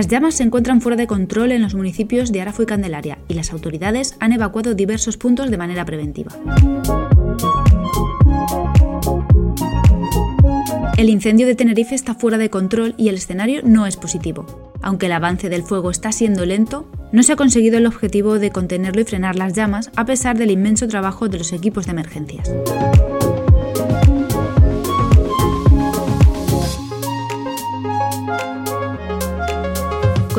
Las llamas se encuentran fuera de control en los municipios de Arafo y Candelaria y las autoridades han evacuado diversos puntos de manera preventiva. El incendio de Tenerife está fuera de control y el escenario no es positivo. Aunque el avance del fuego está siendo lento, no se ha conseguido el objetivo de contenerlo y frenar las llamas a pesar del inmenso trabajo de los equipos de emergencias.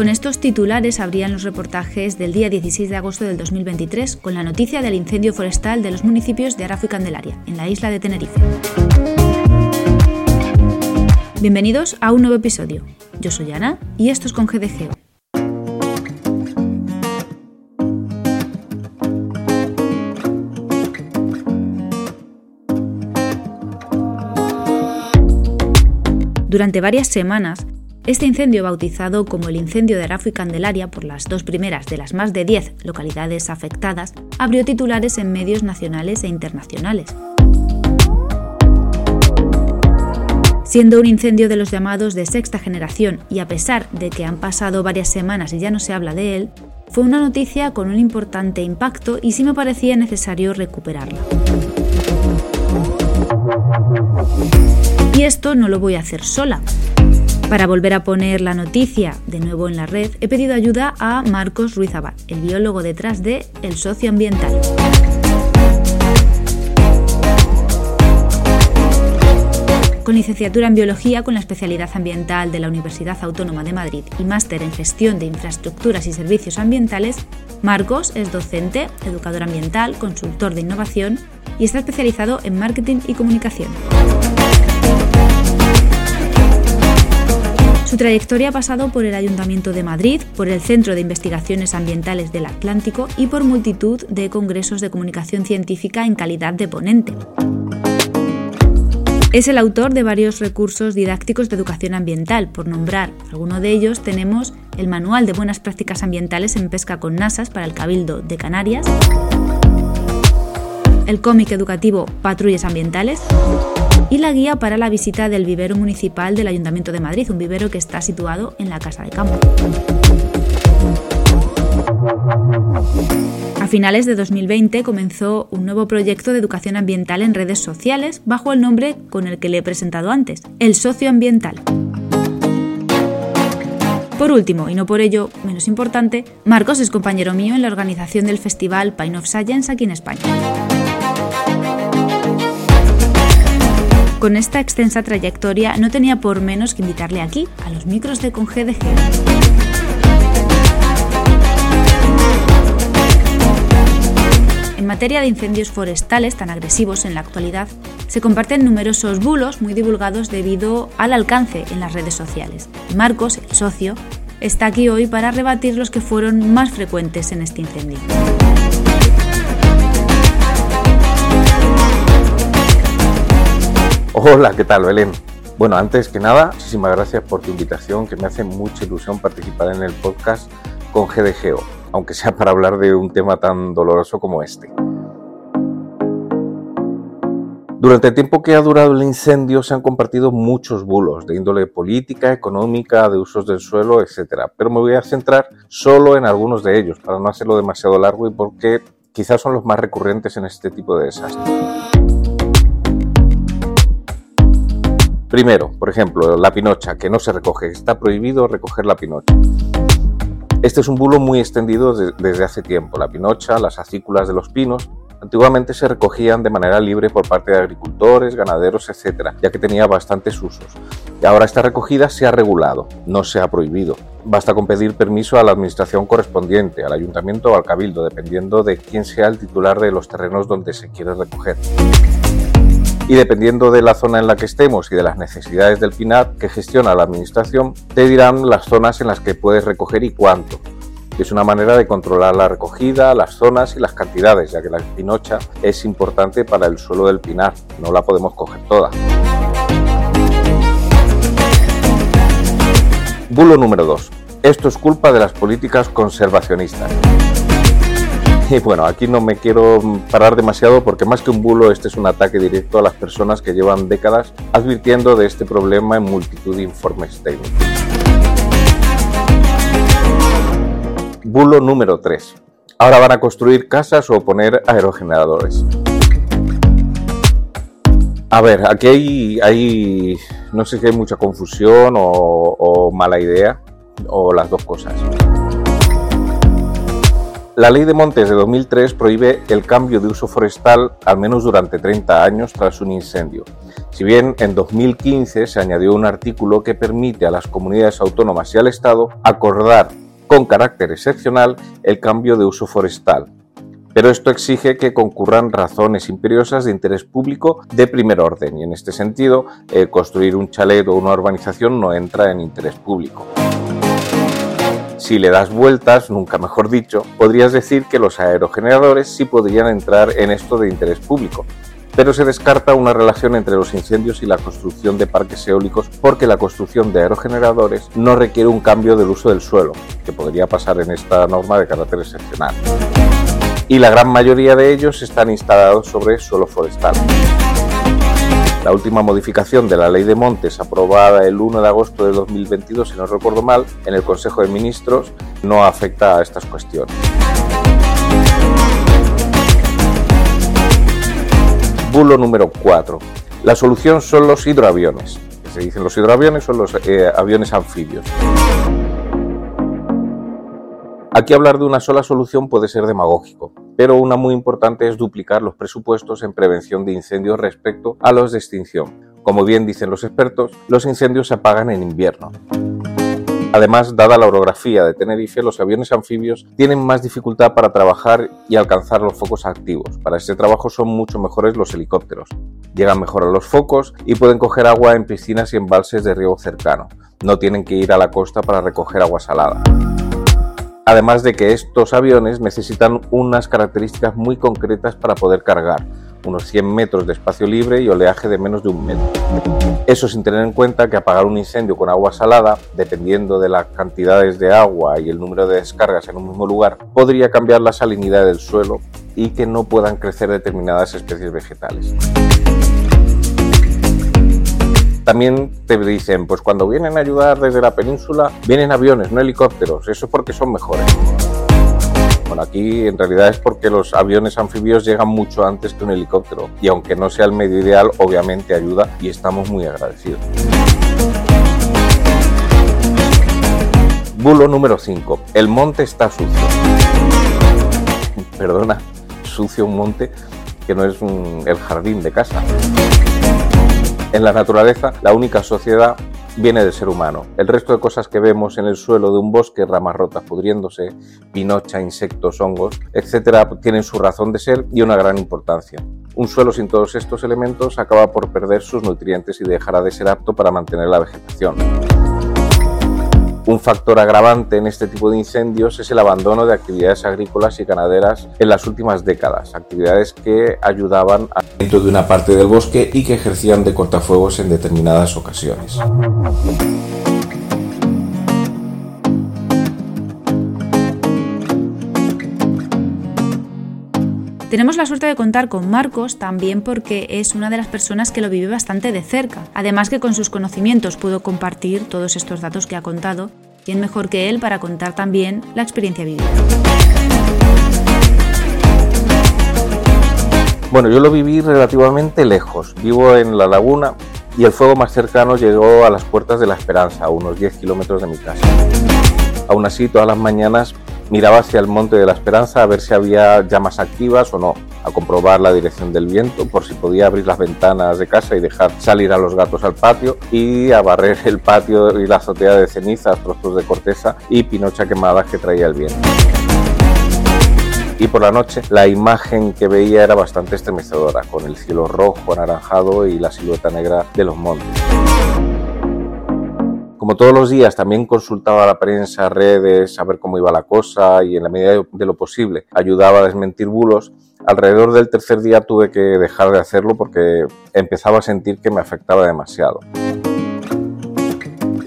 Con estos titulares abrían los reportajes del día 16 de agosto del 2023 con la noticia del incendio forestal de los municipios de Arafo y Candelaria, en la isla de Tenerife. Bienvenidos a un nuevo episodio. Yo soy Ana y esto es con GDGO. Durante varias semanas, este incendio, bautizado como el incendio de Arafo y Candelaria por las dos primeras de las más de 10 localidades afectadas, abrió titulares en medios nacionales e internacionales. Siendo un incendio de los llamados de sexta generación y a pesar de que han pasado varias semanas y ya no se habla de él, fue una noticia con un importante impacto y sí me parecía necesario recuperarla. Y esto no lo voy a hacer sola. Para volver a poner la noticia de nuevo en la red, he pedido ayuda a Marcos Ruiz Abad, el biólogo detrás de El Socioambiental. Con licenciatura en Biología con la especialidad ambiental de la Universidad Autónoma de Madrid y máster en Gestión de Infraestructuras y Servicios Ambientales, Marcos es docente, educador ambiental, consultor de innovación y está especializado en marketing y comunicación. Su trayectoria ha pasado por el Ayuntamiento de Madrid, por el Centro de Investigaciones Ambientales del Atlántico y por multitud de congresos de comunicación científica en calidad de ponente. Es el autor de varios recursos didácticos de educación ambiental. Por nombrar alguno de ellos, tenemos el Manual de Buenas Prácticas Ambientales en Pesca con Nasas para el Cabildo de Canarias, el cómic educativo Patrullas Ambientales y la guía para la visita del vivero municipal del Ayuntamiento de Madrid, un vivero que está situado en la Casa de Campo. A finales de 2020 comenzó un nuevo proyecto de educación ambiental en redes sociales bajo el nombre con el que le he presentado antes, el socioambiental. Por último, y no por ello menos importante, Marcos es compañero mío en la organización del festival Pine of Science aquí en España. Con esta extensa trayectoria no tenía por menos que invitarle aquí, a los micros de ConGDG. En materia de incendios forestales tan agresivos en la actualidad, se comparten numerosos bulos muy divulgados debido al alcance en las redes sociales. Marcos, el socio, está aquí hoy para rebatir los que fueron más frecuentes en este incendio. Hola, ¿qué tal, Belén? Bueno, antes que nada, muchísimas gracias por tu invitación, que me hace mucha ilusión participar en el podcast con GDGO, aunque sea para hablar de un tema tan doloroso como este. Durante el tiempo que ha durado el incendio se han compartido muchos bulos de índole política, económica, de usos del suelo, etc. Pero me voy a centrar solo en algunos de ellos para no hacerlo demasiado largo y porque quizás son los más recurrentes en este tipo de desastres. Primero, por ejemplo, la pinocha, que no se recoge. Está prohibido recoger la pinocha. Este es un bulo muy extendido desde hace tiempo. La pinocha, las acículas de los pinos, antiguamente se recogían de manera libre por parte de agricultores, ganaderos, etc., ya que tenía bastantes usos. Ahora esta recogida se ha regulado, no se ha prohibido. Basta con pedir permiso a la administración correspondiente, al ayuntamiento o al cabildo, dependiendo de quién sea el titular de los terrenos donde se quiere recoger y dependiendo de la zona en la que estemos y de las necesidades del PINAT que gestiona la Administración, te dirán las zonas en las que puedes recoger y cuánto. Es una manera de controlar la recogida, las zonas y las cantidades, ya que la pinocha es importante para el suelo del pinar, no la podemos coger toda. Bulo número 2. Esto es culpa de las políticas conservacionistas. Y bueno, aquí no me quiero parar demasiado porque más que un bulo, este es un ataque directo a las personas que llevan décadas advirtiendo de este problema en multitud de informes técnicos. Bulo número 3. Ahora van a construir casas o poner aerogeneradores. A ver, aquí hay, no sé si hay mucha confusión o, mala idea, o las dos cosas. La ley de montes de 2003 prohíbe el cambio de uso forestal al menos durante 30 años tras un incendio. Si bien en 2015 se añadió un artículo que permite a las comunidades autónomas y al Estado acordar con carácter excepcional el cambio de uso forestal, pero esto exige que concurran razones imperiosas de interés público de primer orden y en este sentido eh, construir un chalet o una urbanización no entra en interés público. Si le das vueltas, nunca mejor dicho, podrías decir que los aerogeneradores sí podrían entrar en esto de interés público, pero se descarta una relación entre los incendios y la construcción de parques eólicos porque la construcción de aerogeneradores no requiere un cambio del uso del suelo, que podría pasar en esta norma de carácter excepcional y la gran mayoría de ellos están instalados sobre suelo forestal. La última modificación de la Ley de Montes, aprobada el 1 de agosto de 2022, si no recuerdo mal, en el Consejo de Ministros, no afecta a estas cuestiones. Bulo número 4. La solución son los hidroaviones. Se dicen los hidroaviones son los eh, aviones anfibios. Aquí hablar de una sola solución puede ser demagógico, pero una muy importante es duplicar los presupuestos en prevención de incendios respecto a los de extinción. Como bien dicen los expertos, los incendios se apagan en invierno. Además, dada la orografía de Tenerife, los aviones anfibios tienen más dificultad para trabajar y alcanzar los focos activos. Para este trabajo son mucho mejores los helicópteros. Llegan mejor a los focos y pueden coger agua en piscinas y embalses de riego cercano. No tienen que ir a la costa para recoger agua salada. Además de que estos aviones necesitan unas características muy concretas para poder cargar, unos 100 metros de espacio libre y oleaje de menos de un metro. Eso sin tener en cuenta que apagar un incendio con agua salada, dependiendo de las cantidades de agua y el número de descargas en un mismo lugar, podría cambiar la salinidad del suelo y que no puedan crecer determinadas especies vegetales. También te dicen, pues cuando vienen a ayudar desde la península, vienen aviones, no helicópteros. Eso es porque son mejores. Bueno, aquí en realidad es porque los aviones anfibios llegan mucho antes que un helicóptero. Y aunque no sea el medio ideal, obviamente ayuda y estamos muy agradecidos. Bulo número 5. El monte está sucio. Perdona, sucio un monte que no es el jardín de casa. En la naturaleza, la única sociedad viene del ser humano. El resto de cosas que vemos en el suelo de un bosque, ramas rotas pudriéndose, pinocha, insectos, hongos, etcétera, tienen su razón de ser y una gran importancia. Un suelo sin todos estos elementos acaba por perder sus nutrientes y dejará de ser apto para mantener la vegetación. Un factor agravante en este tipo de incendios es el abandono de actividades agrícolas y ganaderas en las últimas décadas, actividades que ayudaban a dentro de una parte del bosque y que ejercían de cortafuegos en determinadas ocasiones. Tenemos la suerte de contar con Marcos también porque es una de las personas que lo vive bastante de cerca. Además que con sus conocimientos pudo compartir todos estos datos que ha contado. ¿Quién mejor que él para contar también la experiencia vivida? Bueno, yo lo viví relativamente lejos. Vivo en La Laguna y el fuego más cercano llegó a las puertas de la Esperanza, a unos 10 kilómetros de mi casa. Aún así, todas las mañanas miraba hacia el Monte de la Esperanza a ver si había llamas activas o no, a comprobar la dirección del viento por si podía abrir las ventanas de casa y dejar salir a los gatos al patio y a barrer el patio y la azotea de cenizas, trozos de corteza y pinocha quemada que traía el viento. Y por la noche la imagen que veía era bastante estremecedora, con el cielo rojo, anaranjado y la silueta negra de los montes. Como todos los días, también consultaba la prensa, redes, a ver cómo iba la cosa y en la medida de lo posible ayudaba a desmentir bulos. Alrededor del tercer día tuve que dejar de hacerlo porque empezaba a sentir que me afectaba demasiado.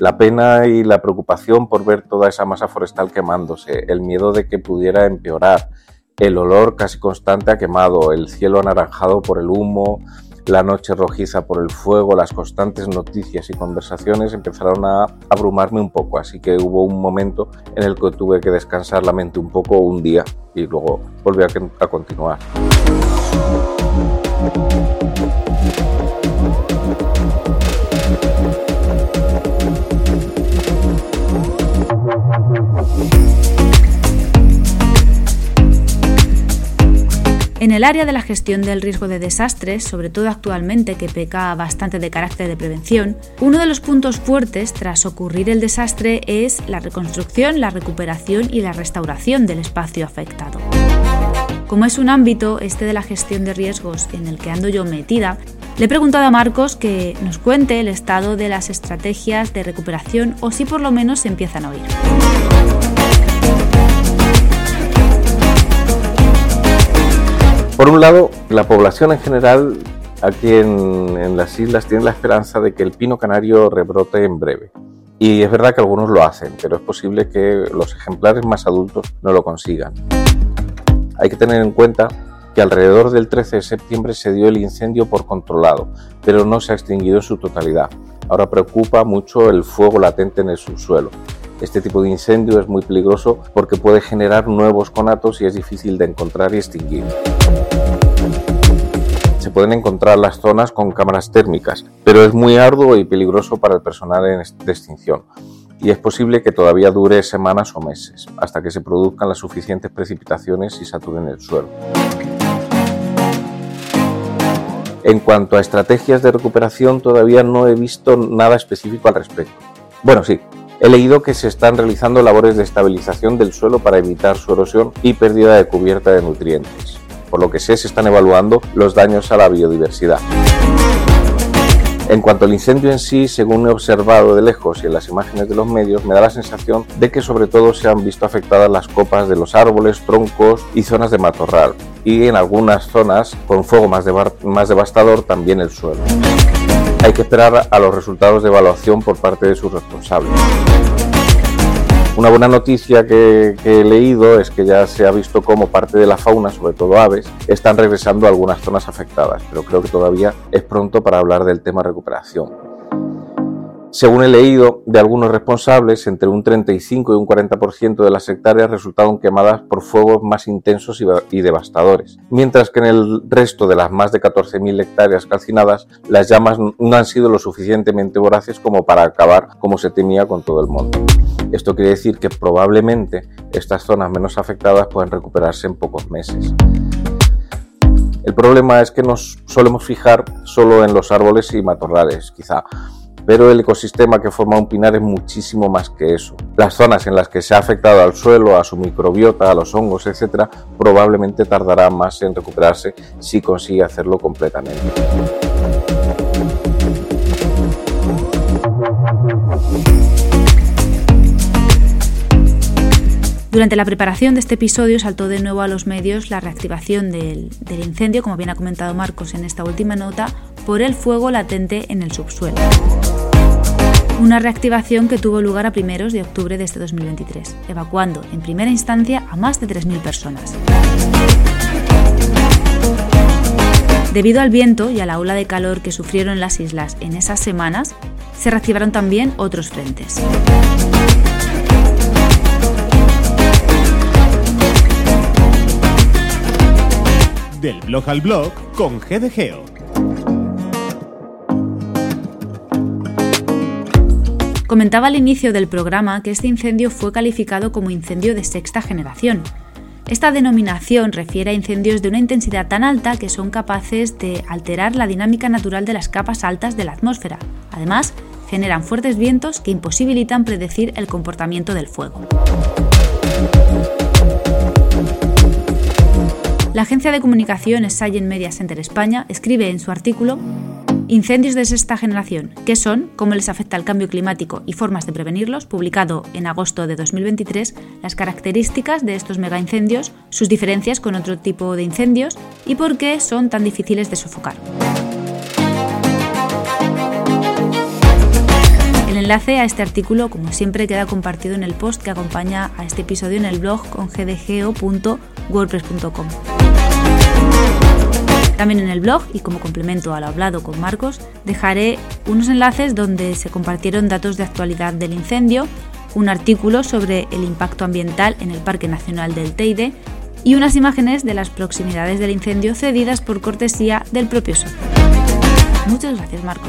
La pena y la preocupación por ver toda esa masa forestal quemándose, el miedo de que pudiera empeorar, el olor casi constante a quemado, el cielo anaranjado por el humo, la noche rojiza por el fuego, las constantes noticias y conversaciones empezaron a abrumarme un poco, así que hubo un momento en el que tuve que descansar la mente un poco un día y luego volví a, continuar. El área de la gestión del riesgo de desastres, sobre todo actualmente que peca bastante de carácter de prevención, uno de los puntos fuertes tras ocurrir el desastre es la reconstrucción, la recuperación y la restauración del espacio afectado. Como es un ámbito, este de la gestión de riesgos en el que ando yo metida, le he preguntado a Marcos que nos cuente el estado de las estrategias de recuperación o si por lo menos se empiezan a oír. Por un lado, la población en general aquí en, las islas tiene la esperanza de que el pino canario rebrote en breve. Y es verdad que algunos lo hacen, pero es posible que los ejemplares más adultos no lo consigan. Hay que tener en cuenta que alrededor del 13 de septiembre se dio el incendio por controlado, pero no se ha extinguido en su totalidad. Ahora preocupa mucho el fuego latente en el subsuelo. Este tipo de incendio es muy peligroso porque puede generar nuevos conatos y es difícil de encontrar y extinguir. Se pueden encontrar las zonas con cámaras térmicas, pero es muy arduo y peligroso para el personal de extinción y es posible que todavía dure semanas o meses, hasta que se produzcan las suficientes precipitaciones y saturen el suelo. En cuanto a estrategias de recuperación, todavía no he visto nada específico al respecto. Bueno, sí, He leído que se están realizando labores de estabilización del suelo para evitar su erosión y pérdida de cubierta de nutrientes. Por lo que sé, se están evaluando los daños a la biodiversidad. En cuanto al incendio en sí, según he observado de lejos y en las imágenes de los medios, me da la sensación de que sobre todo se han visto afectadas las copas de los árboles, troncos y zonas de matorral, y en algunas zonas, con fuego más, más devastador, también el suelo hay que esperar a los resultados de evaluación por parte de sus responsables. Una buena noticia que, he leído es que ya se ha visto cómo parte de la fauna, sobre todo aves, están regresando a algunas zonas afectadas, pero creo que todavía es pronto para hablar del tema recuperación. Según he leído de algunos responsables, entre un 35 y un 40% de las hectáreas resultaron quemadas por fuegos más intensos y devastadores, mientras que en el resto de las más de 14.000 hectáreas calcinadas, las llamas no han sido lo suficientemente voraces como para acabar como se temía con todo el mundo. Esto quiere decir que probablemente estas zonas menos afectadas puedan recuperarse en pocos meses. El problema es que nos solemos fijar solo en los árboles y matorrales, quizá pero el ecosistema que forma un pinar es muchísimo más que eso. Las zonas en las que se ha afectado al suelo, a su microbiota, a los hongos, etc., probablemente tardará más en recuperarse si consigue hacerlo completamente. Durante la preparación de este episodio saltó de nuevo a los medios la reactivación del, del, incendio, como bien ha comentado Marcos en esta última nota, por el fuego latente en el subsuelo una reactivación que tuvo lugar a primeros de octubre de este 2023, evacuando en primera instancia a más de 3.000 personas. Debido al viento y a la ola de calor que sufrieron las islas en esas semanas, se reactivaron también otros frentes. Del blog al blog con GDGeo. Comentaba al inicio del programa que este incendio fue calificado como incendio de sexta generación. Esta denominación refiere a incendios de una intensidad tan alta que son capaces de alterar la dinámica natural de las capas altas de la atmósfera. Además, generan fuertes vientos que imposibilitan predecir el comportamiento del fuego. La agencia de comunicación Science Media Center España escribe en su artículo Incendios de sexta generación, ¿qué son? ¿Cómo les afecta el cambio climático y formas de prevenirlos? Publicado en agosto de 2023, las características de estos megaincendios, sus diferencias con otro tipo de incendios y por qué son tan difíciles de sofocar. El enlace a este artículo, como siempre, queda compartido en el post que acompaña a este episodio en el blog con gdgeo.wordpress.com. También en el blog, y como complemento a lo hablado con Marcos, dejaré unos enlaces donde se compartieron datos de actualidad del incendio, un artículo sobre el impacto ambiental en el Parque Nacional del Teide y unas imágenes de las proximidades del incendio cedidas por cortesía del propio socio. Muchas gracias, Marcos.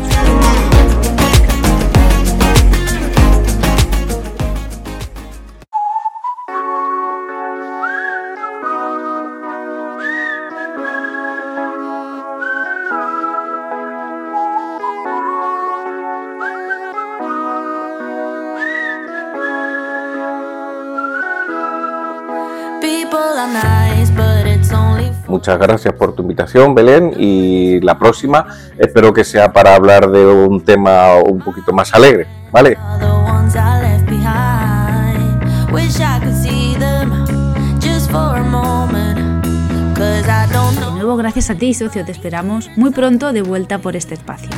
Muchas gracias por tu invitación, Belén, y la próxima espero que sea para hablar de un tema un poquito más alegre, ¿vale? De nuevo, gracias a ti, socio, te esperamos muy pronto de vuelta por este espacio.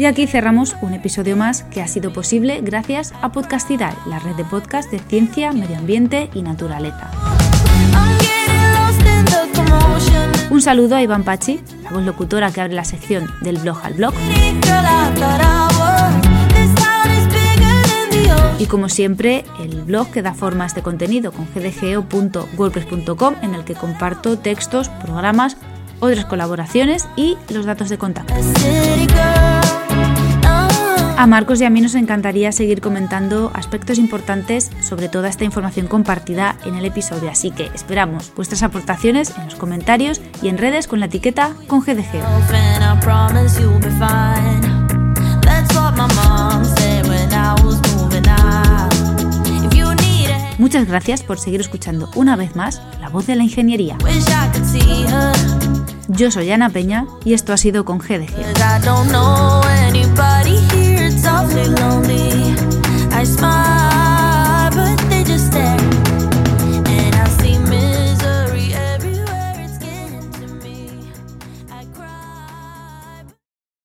Y aquí cerramos un episodio más que ha sido posible gracias a Podcastidad, la red de podcast de ciencia, medio ambiente y naturaleza. Un saludo a Iván Pachi, la voz locutora que abre la sección del blog al blog. Y como siempre, el blog que da forma a este contenido con gdgo.wordpress.com en el que comparto textos, programas, otras colaboraciones y los datos de contacto. A Marcos y a mí nos encantaría seguir comentando aspectos importantes sobre toda esta información compartida en el episodio, así que esperamos vuestras aportaciones en los comentarios y en redes con la etiqueta con GDG. Muchas gracias por seguir escuchando una vez más la voz de la ingeniería. Yo soy Ana Peña y esto ha sido con GDG. awfully lonely. I smile.